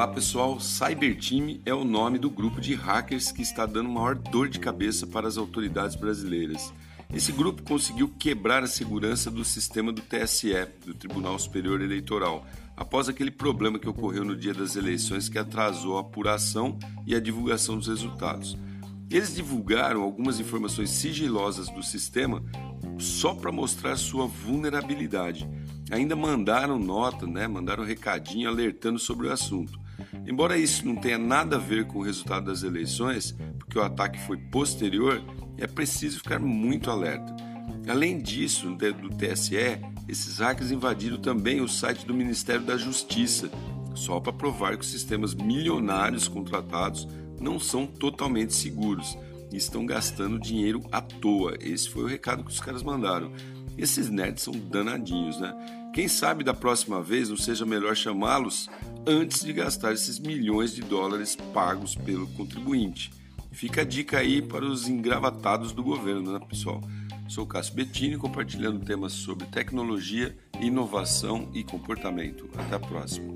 Olá pessoal, Cyberteam é o nome do grupo de hackers que está dando maior dor de cabeça para as autoridades brasileiras. Esse grupo conseguiu quebrar a segurança do sistema do TSE, do Tribunal Superior Eleitoral, após aquele problema que ocorreu no dia das eleições que atrasou a apuração e a divulgação dos resultados. Eles divulgaram algumas informações sigilosas do sistema só para mostrar sua vulnerabilidade. Ainda mandaram nota, né? mandaram recadinho alertando sobre o assunto. Embora isso não tenha nada a ver com o resultado das eleições, porque o ataque foi posterior, é preciso ficar muito alerta. Além disso, do TSE, esses hackers invadiram também o site do Ministério da Justiça, só para provar que os sistemas milionários contratados não são totalmente seguros e estão gastando dinheiro à toa. Esse foi o recado que os caras mandaram. Esses nerds são danadinhos, né? Quem sabe da próxima vez não seja melhor chamá-los antes de gastar esses milhões de dólares pagos pelo contribuinte. Fica a dica aí para os engravatados do governo, né, pessoal? Sou Cássio Bettini, compartilhando temas sobre tecnologia, inovação e comportamento. Até a próxima.